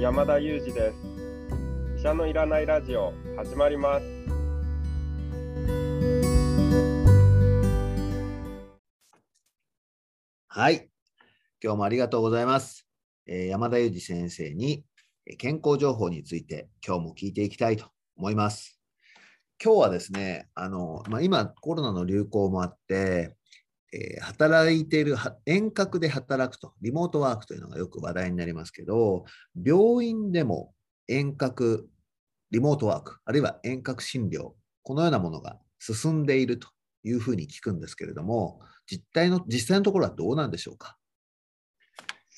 山田裕二です。医者のいらないラジオ始まります。はい。今日もありがとうございます、えー山田裕二先生に健康情報について今日も聞いていきたいと思います。今日はですねあの、まあ、今コロナの流行もあってえー働いている遠隔で働くと、リモートワークというのがよく話題になりますけど、病院でも遠隔、リモートワーク、あるいは遠隔診療、このようなものが進んでいるというふうに聞くんですけれども、実態の、実際のところはどうなんでしょうか？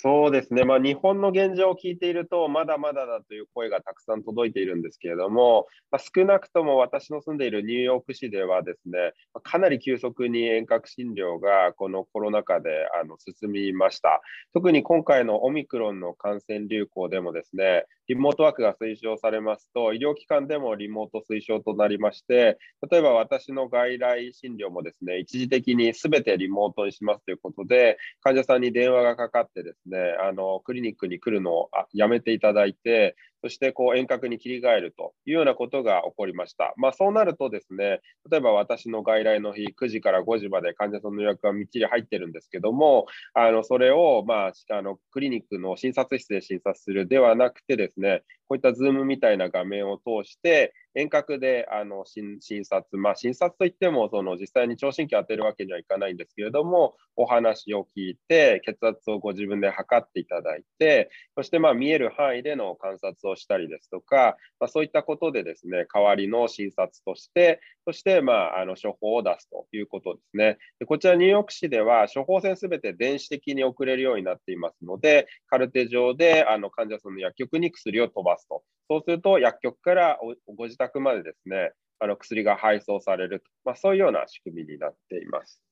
そうですね、まあ、日本の現状を聞いていると、まだまだだという声がたくさん届いているんですけれども、まあ、少なくとも私の住んでいるニューヨーク市ではですね、かなり急速に遠隔診療がこのコロナ禍であの進みました。特に今回のオミクロンの感染流行でもですね、リモートワークが推奨されますと、医療機関でもリモート推奨となりまして、例えば私の外来診療もですね、一時的にすべてリモートにしますということで、患者さんに電話がかかってですね、あのクリニックに来るのをやめていただいて、そしてこう遠隔に切り替えるというようなことが起こりました。まあ、そうなるとですね、例えば私の外来の日、9時から5時まで患者さんの予約がみっちり入ってるんですけども、あのそれを、まあ、あのクリニックの診察室で診察するではなくてですね、こういった Zoom みたいな画面を通して、遠隔であの診診察、まあ、診察といってもその実際に聴診器を当てるわけにはいかないんですけれども、お話を聞いて、血圧をご自分で測測っていただいて、そしてまあ見える範囲での観察をしたりですとか、まあ、そういったことでですね、代わりの診察として、そしてまああの処方を出すということですね。でこちらニューヨーク市では処方箋すべて電子的に送れるようになっていますので、カルテ上であの患者さんの薬局に薬を飛ばすと。そうすると薬局からご自宅までですね、あの薬が配送されると、まあ、そういうような仕組みになっています。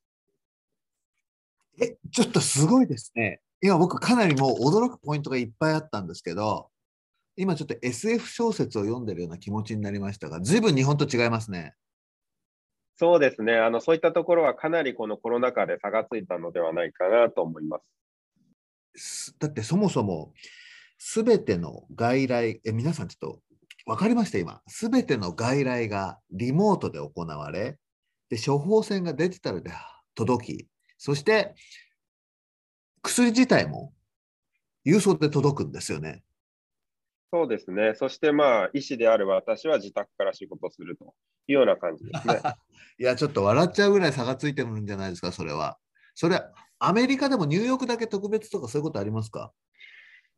え、ちょっとすごいですね。今僕かなりもう驚くポイントがいっぱいあったんですけど、今ちょっと SF 小説を読んでるような気持ちになりましたが、随分日本と違いますね。そうですねあの、そういったところはかなりこのコロナ禍で差がついたのではないかなと思います。すだってそもそもすべての外来、え皆さんちょっと分かりました？今。すべての外来がリモートで行われ、で処方箋がデジタルで届き、そして薬自体も郵送で届くんですよね。そうですね、そしてまあ、医師である私は自宅から仕事するというような感じですね。いや、ちょっと笑っちゃうぐらい差がついてるんじゃないですか、それは。それ、アメリカでもニューヨークだけ特別とかそういうことありますか？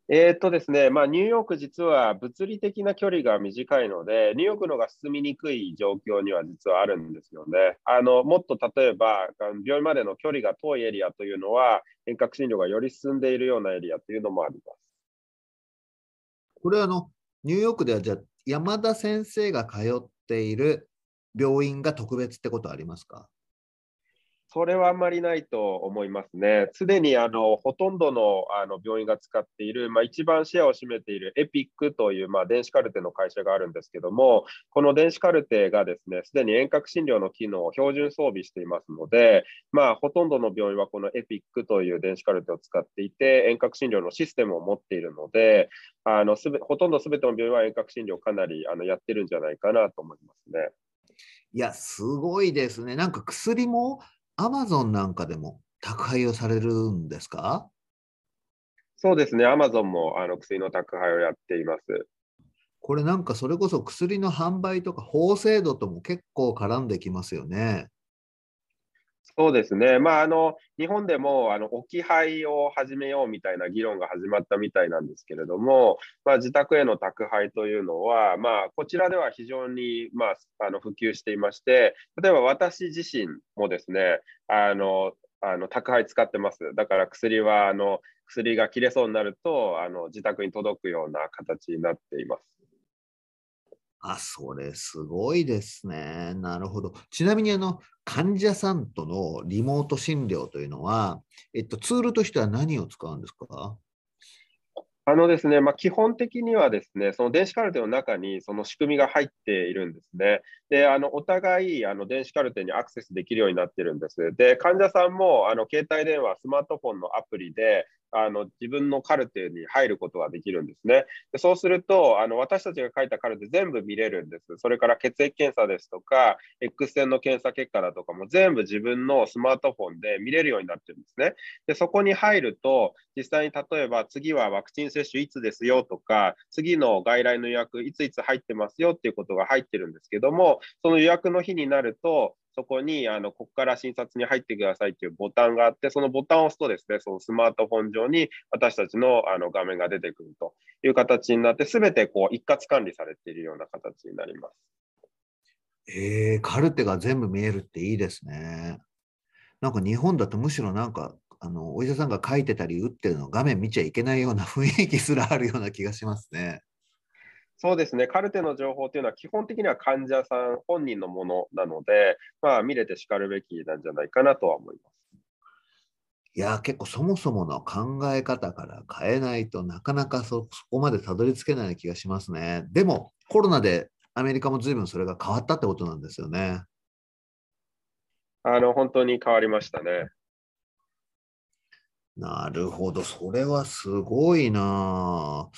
えーっとですね、まあ、ニューヨーク実は物理的な距離が短いので、ニューヨークのが進みにくい状況には実はあるんですよね。あのもっと例えば、病院までの距離が遠いエリアというのは、遠隔診療がより進んでいるようなエリアというのもあります。これはあの、ニューヨークではじゃあ山田先生が通っている病院が特別ってことありますか？それはあんまりないと思いますね。すでにあのほとんどのあの病院が使っている、まあ、一番シェアを占めているエピックという、まあ、電子カルテの会社があるんですけども、この電子カルテがですね、すでに遠隔診療の機能を標準装備していますので、まあ、ほとんどの病院はこのエピックという電子カルテを使っていて、遠隔診療のシステムを持っているので、あのすべほとんどすべての病院は遠隔診療かなりあのやってるんじゃないかなと思いますね。いや、すごいですね。なんか薬もアマゾンなんかでも宅配をされるんですか？そうですね、アマゾンもあの薬の宅配をやっています。これなんかそれこそ薬の販売とか法制度とも結構絡んできますよね。そうですね、まあ、あの日本でもあの置き配を始めようみたいな議論が始まったみたいなんですけれども、まあ、自宅への宅配というのは、まあ、こちらでは非常に、まあ、あの普及していまして、例えば私自身もですね、あのあの宅配使ってます。だから薬はあの薬が切れそうになるとあの自宅に届くような形になっています。あ、それすごいですね。なるほど。ちなみにあの患者さんとのリモート診療というのは、えっと、ツールとしては何を使うんですか？あのですね、まあ、基本的にはですね、その電子カルテの中にその仕組みが入っているんですね。で、あのお互いあの電子カルテにアクセスできるようになってるんです。で、患者さんもあの携帯電話、スマートフォンのアプリであの自分のカルテに入ることができるんですね。でそうするとあの、私たちが書いたカルテ全部見れるんです。それから血液検査ですとか、X 線の検査結果だとかも全部自分のスマートフォンで見れるようになってるんですね。でそこに入ると、実際に例えば次はワクチン接種いつですよとか、次の外来の予約いついつ入ってますよっていうことが入ってるんですけども、その予約の日になると、そこに、あの、ここから診察に入ってくださいっていうボタンがあって、そのボタンを押すとですね、そのスマートフォン上に私たちのあの画面が出てくるという形になって、すべてこう一括管理されているような形になります。えー、カルテが全部見えるっていいですね。なんか日本だとむしろなんかあのお医者さんが書いてたり打ってるの画面見ちゃいけないような雰囲気すらあるような気がしますね。そうですね、カルテの情報というのは基本的には患者さん本人のものなので、まあ、見れてしかるべきなんじゃないかなとは思います。いや、結構そもそもの考え方から変えないとなかなかそこまでたどり着けない気がしますね。でも、コロナでアメリカも随分それが変わったってことなんですよね。あの、本当に変わりましたね。なるほど、それはすごいな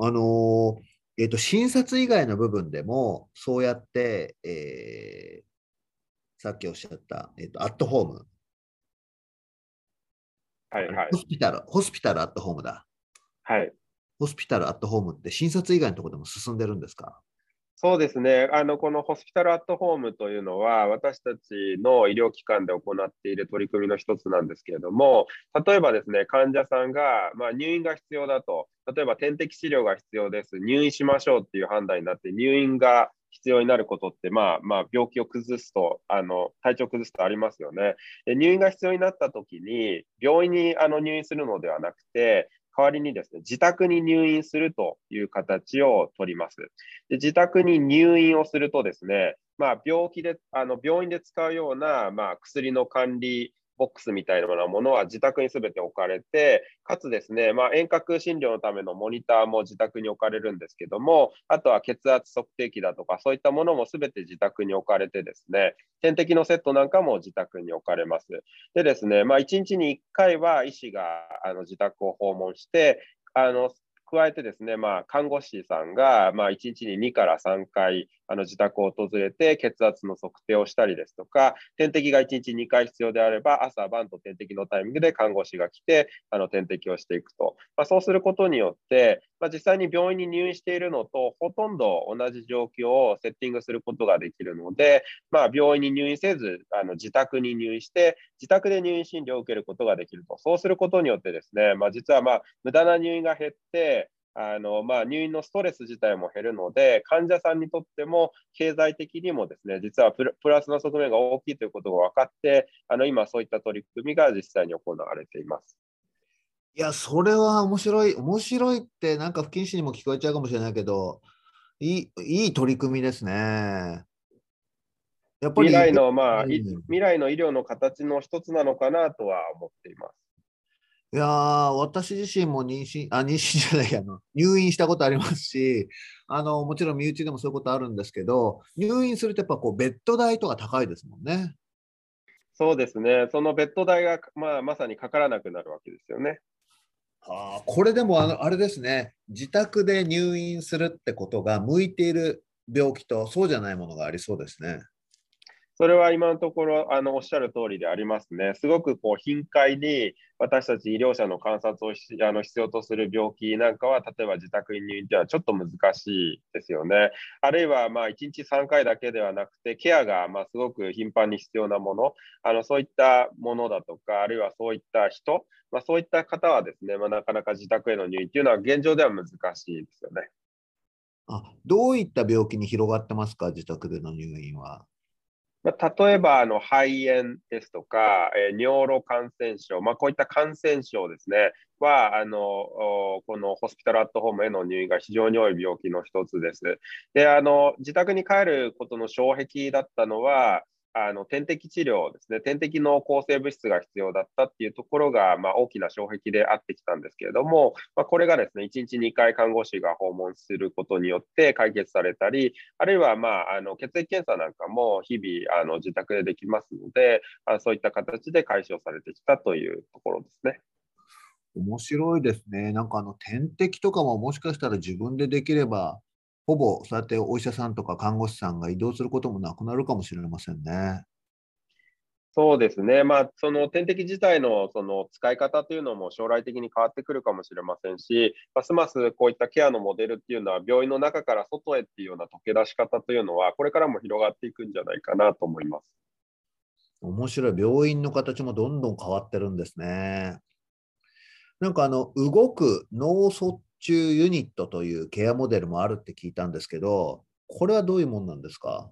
あのえーと、診察以外の部分でも、そうやって、えー、さっきおっしゃった、えーと、アットホーム。はいはい。ホスピタル、ホスピタルアットホームだ。はい。ホスピタルアットホームって診察以外のところでも進んでるんですか？そうですねあのこのホスピタルアットホームというのは、私たちの医療機関で行っている取り組みの一つなんですけれども、例えばですね患者さんが、まあ、入院が必要だと、例えば点滴治療が必要です、入院しましょうっていう判断になって、入院が必要になることって、まあ、まあ、病気を崩すと、あの体調を崩すとありますよね。で入院が必要になったときに、病院にあの入院するのではなくて、代わりにですね、自宅に入院するという形を取ります。で自宅に入院をするとですね、まあ、病気で、あの病院で使うような、まあ、薬の管理ボックスみたいなものは自宅にすべて置かれて、かつですね、まあ、遠隔診療のためのモニターも自宅に置かれるんですけども、あとは血圧測定器だとか、そういったものもすべて自宅に置かれてですね、点滴のセットなんかも自宅に置かれます。でですね、まあ、1日に1回は医師があの自宅を訪問して、あの加えてですね、まあ、看護師さんが、まあ、1日に2から3回、あの自宅を訪れて血圧の測定をしたりですとか、点滴が1日2回必要であれば、朝晩と点滴のタイミングで看護師が来て、あの点滴をしていくと。まあ、そうすることによって、まあ、実際に病院に入院しているのとほとんど同じ状況をセッティングすることができるので、まあ、病院に入院せず、あの自宅に入院して、自宅で入院診療を受けることができると。そうすることによってですね、まあ、実はまあ無駄な入院が減って、あのまあ、入院のストレス自体も減るので、患者さんにとっても経済的にもですね実はプラスの側面が大きいということが分かって、あの今、そういった取り組みが実際に行われています。いや、それは面白い、面白いって、なんか不謹慎にも聞こえちゃうかもしれないけど、いいいい取り組みですね。やっぱり未来の、まあ、未来の医療の形の一つなのかなとは思っています。いや私自身も妊娠、あ、妊娠じゃないあの、入院したことありますし、あの、もちろん身内でもそういうことあるんですけど、入院するとやっぱこう、ベッド代とか高いですもんね。そうですね。そのベッド代が、まあ、まさにかからなくなるわけですよね。はあ、これでもあの、あれですね。自宅で入院するってことが向いている病気とそうじゃないものがありそうですね。それは今のところあのおっしゃる通りでありますね。すごくこう頻回に私たち医療者の観察をあの必要とする病気なんかは、例えば自宅に入院ではちょっと難しいですよね。あるいはまあ1日3回だけではなくて、ケアがますごく頻繁に必要なもの、あのそういったものだとか、あるいはそういった人、まあ、そういった方はですね、まあ、なかなか自宅への入院というのは現状では難しいですよね。あどういった病気に広がってますか、自宅での入院は。まあ、例えばあの肺炎ですとか、えー、尿路感染症、まあ、こういった感染症ですね、はあのこのホスピタルアットホームへの入院が非常に多い病気の一つです。であの自宅に帰ることの障壁だったのは、あの点滴治療ですね、点滴の抗生物質が必要だったっていうところが、まあ、大きな障壁であってきたんですけれども、まあ、これがですね、1日2回看護師が訪問することによって解決されたり、あるいは、まあ、あの血液検査なんかも日々あの自宅でできますので、あそういった形で解消されてきたというところですね。面白いですね。なんかあの点滴とかももしかしたら自分でできればほぼそうやってお医者さんとか看護師さんが移動することもなくなるかもしれませんね。そうですね、まあ、その点滴自体のその使い方というのも将来的に変わってくるかもしれませんし、ますますこういったケアのモデルっていうのは、病院の中から外へっていうような溶け出し方というのは、これからも広がっていくんじゃないかなと思います面白い、病院の形もどんどん変わってるんですね。なんかあの動く脳卒中ユニットというケアモデルもあるって聞いたんですけど、これはどういうものなんですか？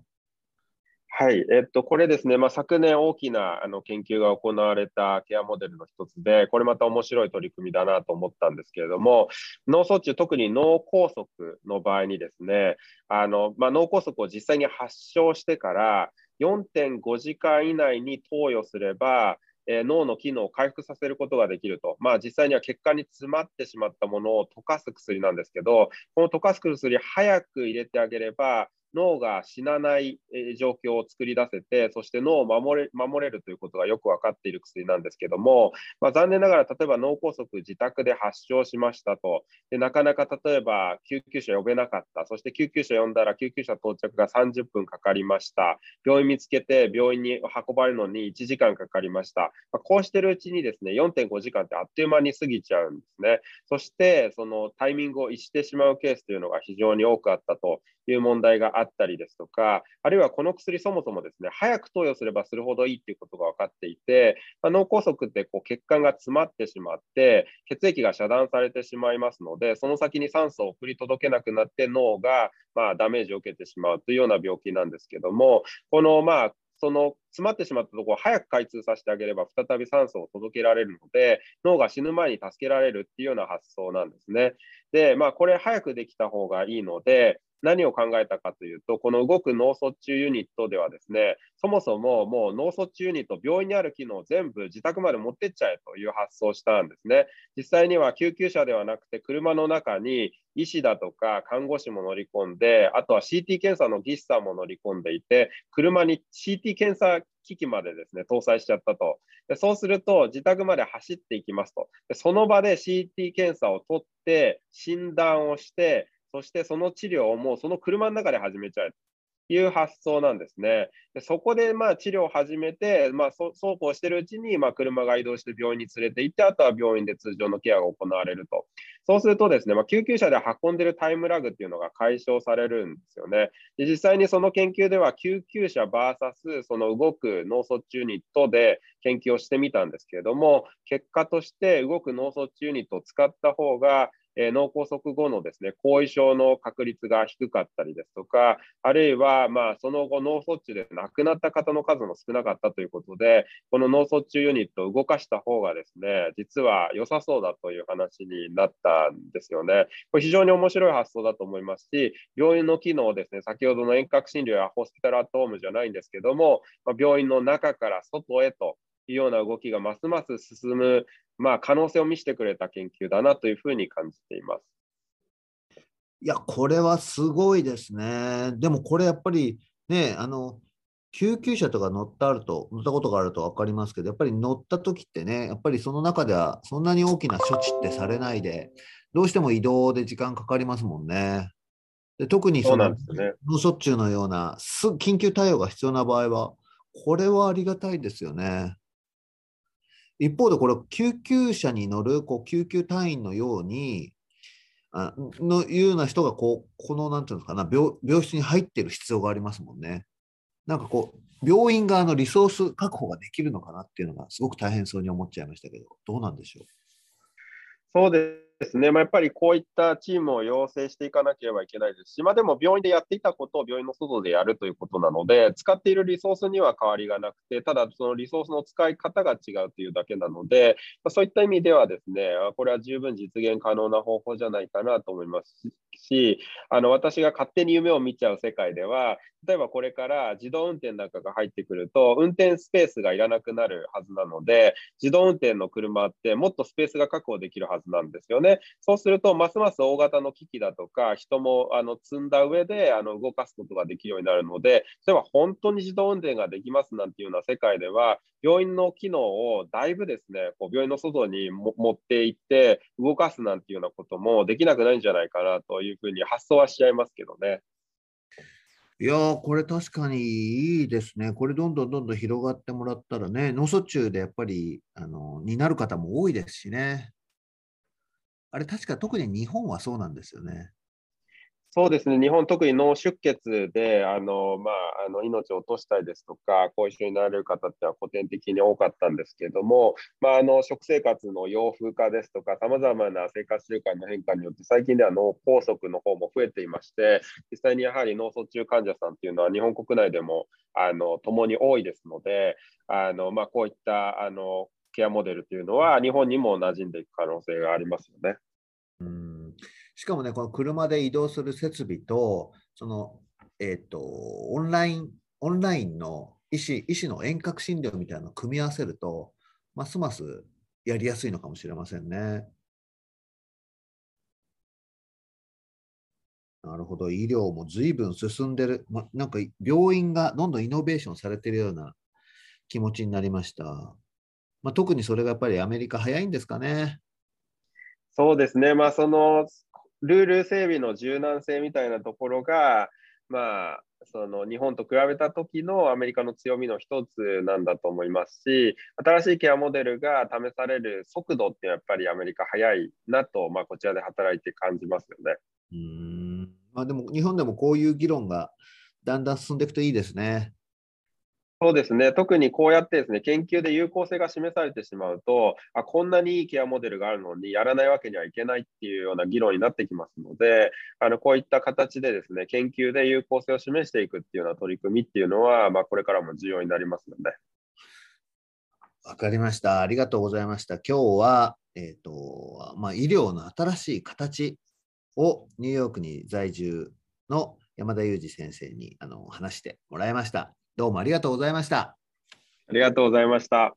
はい、えっと、これですね、まあ、昨年大きなあの研究が行われたケアモデルの一つで、これまた面白い取り組みだなと思ったんですけれども、脳卒中、特に脳梗塞の場合にですね、あのまあ、脳梗塞を実際に発症してから4.5時間以内に投与すれば、えー、脳の機能を回復させることができると、まあ、実際には血管に詰まってしまったものを溶かす薬なんですけど、この溶かす薬、早く入れてあげれば、脳が死なない状況を作り出せて、そして脳を守れ守れるということがよく分かっている薬なんですけども、まあ、残念ながら、例えば脳梗塞、自宅で発症しましたと。で、なかなか例えば救急車呼べなかった、そして救急車呼んだら救急車到着が30分かかりました、病院見つけて病院に運ばれるのに1時間かかりました、まあ、こうしてるうちにですね4.5時間ってあっという間に過ぎちゃうんですね。そしてそのタイミングを逸してしまうケースというのが非常に多くあったという問題があったりですとか、あるいはこの薬そもそもですね、早く投与すればするほどいいっていうことが分かっていて、まあ、脳梗塞ってこう血管が詰まってしまって、血液が遮断されてしまいますので、その先に酸素を送り届けなくなって脳がまあダメージを受けてしまうというような病気なんですけども、このまあその詰まってしまったところを早く開通させてあげれば、再び酸素を届けられるので、脳が死ぬ前に助けられるっていうような発想なんですね。で、まあ、これ早くできた方がいいので、何を考えたかというと、この動く脳卒中ユニットではですね、そもそももう脳卒中ユニット、病院にある機能を全部自宅まで持ってっちゃえという発想をしたんですね。実際には救急車ではなくて、車の中に医師だとか看護師も乗り込んで、あとは CT 検査の技師さんも乗り込んでいて、車に CT 検査機器までですね、搭載しちゃったと。でそうすると、自宅まで走っていきますと。でその場で CT 検査を取って、診断をして、そしてその治療をもうその車の中で始めちゃうという発想なんですね。でそこでまあ治療を始めて、まあ、そうこうしてるうちにま車が移動して病院に連れて行って、あとは病院で通常のケアが行われると。そうするとですね、まあ、救急車で運んでるタイムラグっていうのが解消されるんですよね。で実際にその研究では救急車 VS その動く脳卒中ユニットで研究をしてみたんですけれども、結果として動く脳卒中ユニットを使った方がえ脳梗塞後のですね後遺症の確率が低かったりですとか、あるいはまあその後、脳卒中で亡くなった方の数も少なかったということで、この脳卒中ユニットを動かした方がですね実は良さそうだという話になったんですよね。これ非常に面白い発想だと思いますし、病院の機能をですね先ほどの遠隔診療やホスピタルアットホームじゃないんですけども、ま、病院の中から外へというような動きがますます進むまあ、可能性を見せてくれた研究だなというふうに感じています。いや、これはすごいですね。でもこれやっぱりね、あの、救急車とか乗ったあると、乗ったことがあると分かりますけど、やっぱり乗った時ってね、やっぱりその中ではそんなに大きな処置ってされないで、どうしても移動で時間かかりますもんね。で特にその脳卒中のような緊急対応が必要な場合は、これはありがたいですよね。一方で、これ、救急車に乗るこう救急隊員のように、あのいうような人がこう、この、なんていうのかな病、病室に入ってる必要がありますもんね。なんかこう、病院側のリソース確保ができるのかなっていうのが、すごく大変そうに思っちゃいましたけど、どうなんでしょう？そうでですね、まあ、やっぱりこういったチームを養成していかなければいけないですし、まあ、でも病院でやっていたことを病院の外でやるということなので、使っているリソースには変わりがなくて、ただそのリソースの使い方が違うというだけなので、まあ、そういった意味ではですね、これは十分実現可能な方法じゃないかなと思いますし、あの私が勝手に夢を見ちゃう世界では、例えばこれから自動運転なんかが入ってくると、運転スペースがいらなくなるはずなので、自動運転の車ってもっとスペースが確保できるはずなんですよね。そうすると、ますます大型の機器だとか、人もあの積んだ上であの動かすことができるようになるので、例えば本当に自動運転ができますなんていうような世界では、病院の機能をだいぶですね、こう病院の外に持っていって動かすなんていうようなこともできなくないんじゃないかなというふうに発想はしちゃいますけどね。いやー、これ確かにいいですね。これどんどんどんどん広がってもらったらね、脳卒中でやっぱり、あの、になる方も多いですしね。あれ確か特に日本はそうなんですよね。そうですね、日本、特に脳出血であの、まあ、あの命を落としたりですとか、後遺症になれる方っては古典的に多かったんですけれども、まあ、あの食生活の洋風化ですとか、さまざまな生活習慣の変化によって、最近では脳梗塞の方も増えていまして、実際にやはり脳卒中患者さんっていうのは、日本国内でもあの共に多いですので、あのまあ、こういったあのケアモデルというのは、日本にも馴染んでいく可能性がありますよね。うんしかもね、この車で移動する設備と、その、えっ、ー、と、オンライン、オンラインの医師医師の遠隔診療みたいなのを組み合わせると、ますますやりやすいのかもしれませんね。なるほど、医療も随分進んでる、ま、なんか病院がどんどんイノベーションされてるような気持ちになりました。まあ、特にそれがやっぱりアメリカ早いんですかね。そうですね、まあ、そのルール整備の柔軟性みたいなところが、まあ、その日本と比べた時のアメリカの強みの一つなんだと思いますし、新しいケアモデルが試される速度ってやっぱりアメリカ早いなと、まあ、こちらで働いて感じますよね。うんまあ、でも日本でもこういう議論がだんだん進んでいくといいですね。そうですね、特にこうやってですね研究で有効性が示されてしまうとあ、こんなにいいケアモデルがあるのにやらないわけにはいけないっていうような議論になってきますので、あのこういった形でですね研究で有効性を示していくっていうような取り組みっていうのは、まあ、これからも重要になりますので。わかりました。ありがとうございました。今日は、えーとまあ、医療の新しい形をニューヨークに在住の山田裕二先生にあの話してもらいました。どうもありがとうございました。ありがとうございました。